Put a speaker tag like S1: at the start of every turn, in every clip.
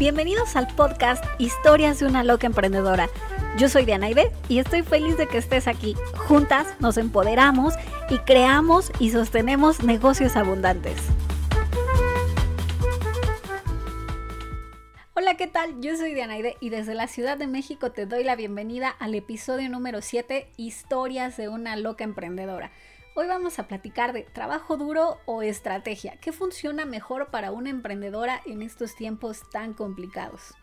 S1: Bienvenidos al podcast Historias de una loca emprendedora. Yo soy Diana Ibe y estoy feliz de que estés aquí. Juntas nos empoderamos y creamos y sostenemos negocios abundantes. Hola, ¿qué tal? Yo soy Diana Aide y desde la Ciudad de México te doy la bienvenida al episodio número 7, Historias de una loca emprendedora. Hoy vamos a platicar de trabajo duro o estrategia. ¿Qué funciona mejor para una emprendedora en estos tiempos tan complicados?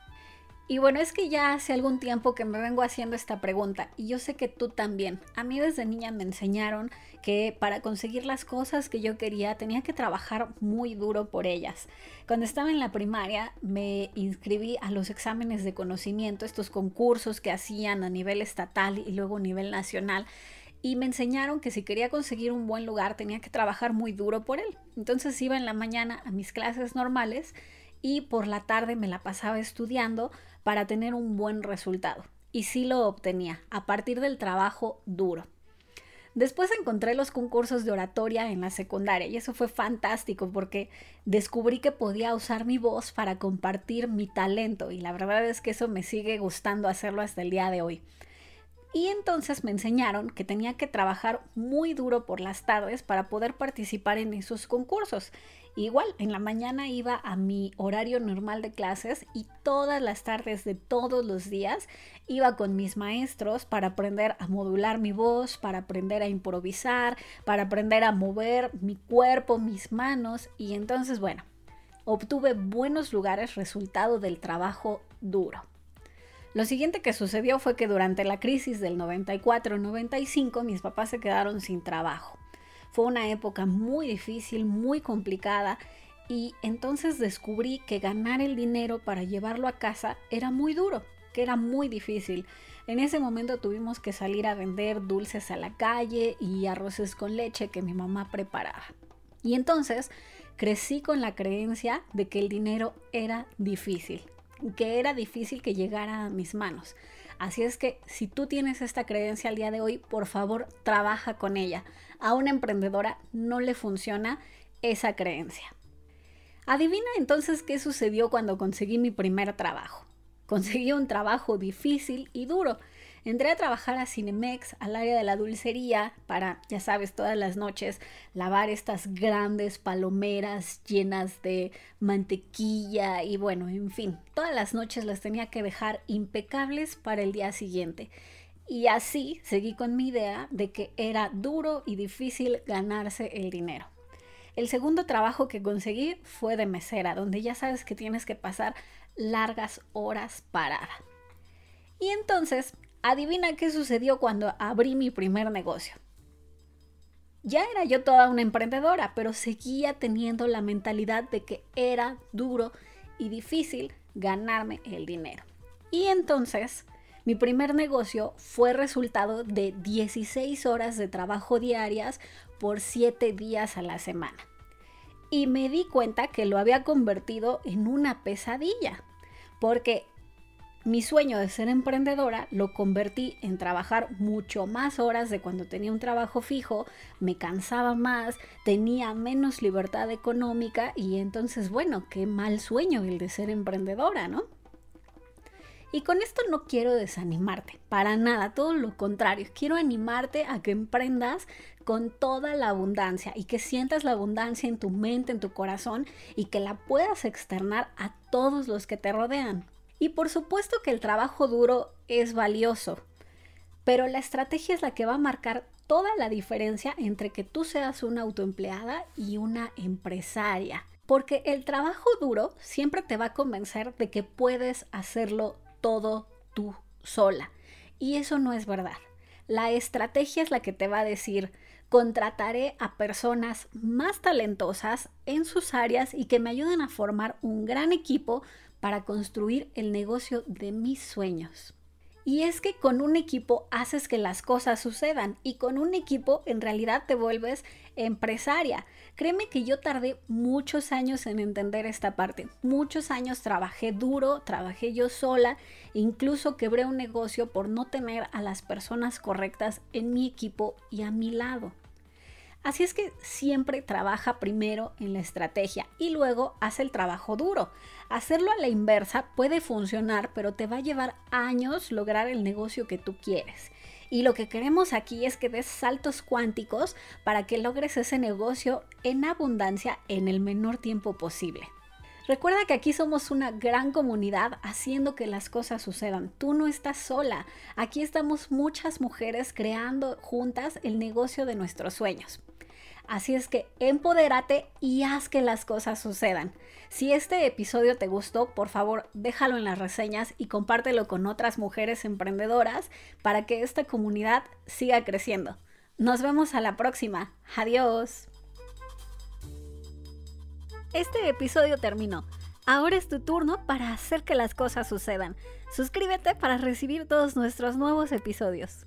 S1: Y bueno, es que ya hace algún tiempo que me vengo haciendo esta pregunta y yo sé que tú también. A mí desde niña me enseñaron que para conseguir las cosas que yo quería tenía que trabajar muy duro por ellas. Cuando estaba en la primaria me inscribí a los exámenes de conocimiento, estos concursos que hacían a nivel estatal y luego a nivel nacional y me enseñaron que si quería conseguir un buen lugar tenía que trabajar muy duro por él. Entonces iba en la mañana a mis clases normales y por la tarde me la pasaba estudiando para tener un buen resultado. Y sí lo obtenía, a partir del trabajo duro. Después encontré los concursos de oratoria en la secundaria y eso fue fantástico porque descubrí que podía usar mi voz para compartir mi talento y la verdad es que eso me sigue gustando hacerlo hasta el día de hoy. Y entonces me enseñaron que tenía que trabajar muy duro por las tardes para poder participar en esos concursos. Igual, en la mañana iba a mi horario normal de clases y todas las tardes de todos los días iba con mis maestros para aprender a modular mi voz, para aprender a improvisar, para aprender a mover mi cuerpo, mis manos y entonces, bueno, obtuve buenos lugares resultado del trabajo duro. Lo siguiente que sucedió fue que durante la crisis del 94-95 mis papás se quedaron sin trabajo. Fue una época muy difícil, muy complicada y entonces descubrí que ganar el dinero para llevarlo a casa era muy duro, que era muy difícil. En ese momento tuvimos que salir a vender dulces a la calle y arroces con leche que mi mamá preparaba. Y entonces crecí con la creencia de que el dinero era difícil, que era difícil que llegara a mis manos. Así es que si tú tienes esta creencia al día de hoy, por favor, trabaja con ella. A una emprendedora no le funciona esa creencia. Adivina entonces qué sucedió cuando conseguí mi primer trabajo. Conseguí un trabajo difícil y duro. Entré a trabajar a Cinemex, al área de la dulcería, para, ya sabes, todas las noches lavar estas grandes palomeras llenas de mantequilla y bueno, en fin, todas las noches las tenía que dejar impecables para el día siguiente. Y así seguí con mi idea de que era duro y difícil ganarse el dinero. El segundo trabajo que conseguí fue de mesera, donde ya sabes que tienes que pasar largas horas parada. Y entonces Adivina qué sucedió cuando abrí mi primer negocio. Ya era yo toda una emprendedora, pero seguía teniendo la mentalidad de que era duro y difícil ganarme el dinero. Y entonces, mi primer negocio fue resultado de 16 horas de trabajo diarias por 7 días a la semana. Y me di cuenta que lo había convertido en una pesadilla, porque mi sueño de ser emprendedora lo convertí en trabajar mucho más horas de cuando tenía un trabajo fijo, me cansaba más, tenía menos libertad económica y entonces, bueno, qué mal sueño el de ser emprendedora, ¿no? Y con esto no quiero desanimarte, para nada, todo lo contrario, quiero animarte a que emprendas con toda la abundancia y que sientas la abundancia en tu mente, en tu corazón y que la puedas externar a todos los que te rodean. Y por supuesto que el trabajo duro es valioso, pero la estrategia es la que va a marcar toda la diferencia entre que tú seas una autoempleada y una empresaria. Porque el trabajo duro siempre te va a convencer de que puedes hacerlo todo tú sola. Y eso no es verdad. La estrategia es la que te va a decir, contrataré a personas más talentosas en sus áreas y que me ayuden a formar un gran equipo para construir el negocio de mis sueños. Y es que con un equipo haces que las cosas sucedan y con un equipo en realidad te vuelves empresaria. Créeme que yo tardé muchos años en entender esta parte. Muchos años trabajé duro, trabajé yo sola, incluso quebré un negocio por no tener a las personas correctas en mi equipo y a mi lado. Así es que siempre trabaja primero en la estrategia y luego hace el trabajo duro. Hacerlo a la inversa puede funcionar, pero te va a llevar años lograr el negocio que tú quieres. Y lo que queremos aquí es que des saltos cuánticos para que logres ese negocio en abundancia en el menor tiempo posible. Recuerda que aquí somos una gran comunidad haciendo que las cosas sucedan. Tú no estás sola. Aquí estamos muchas mujeres creando juntas el negocio de nuestros sueños. Así es que empodérate y haz que las cosas sucedan. Si este episodio te gustó, por favor déjalo en las reseñas y compártelo con otras mujeres emprendedoras para que esta comunidad siga creciendo. Nos vemos a la próxima. Adiós. Este episodio terminó. Ahora es tu turno para hacer que las cosas sucedan. Suscríbete para recibir todos nuestros nuevos episodios.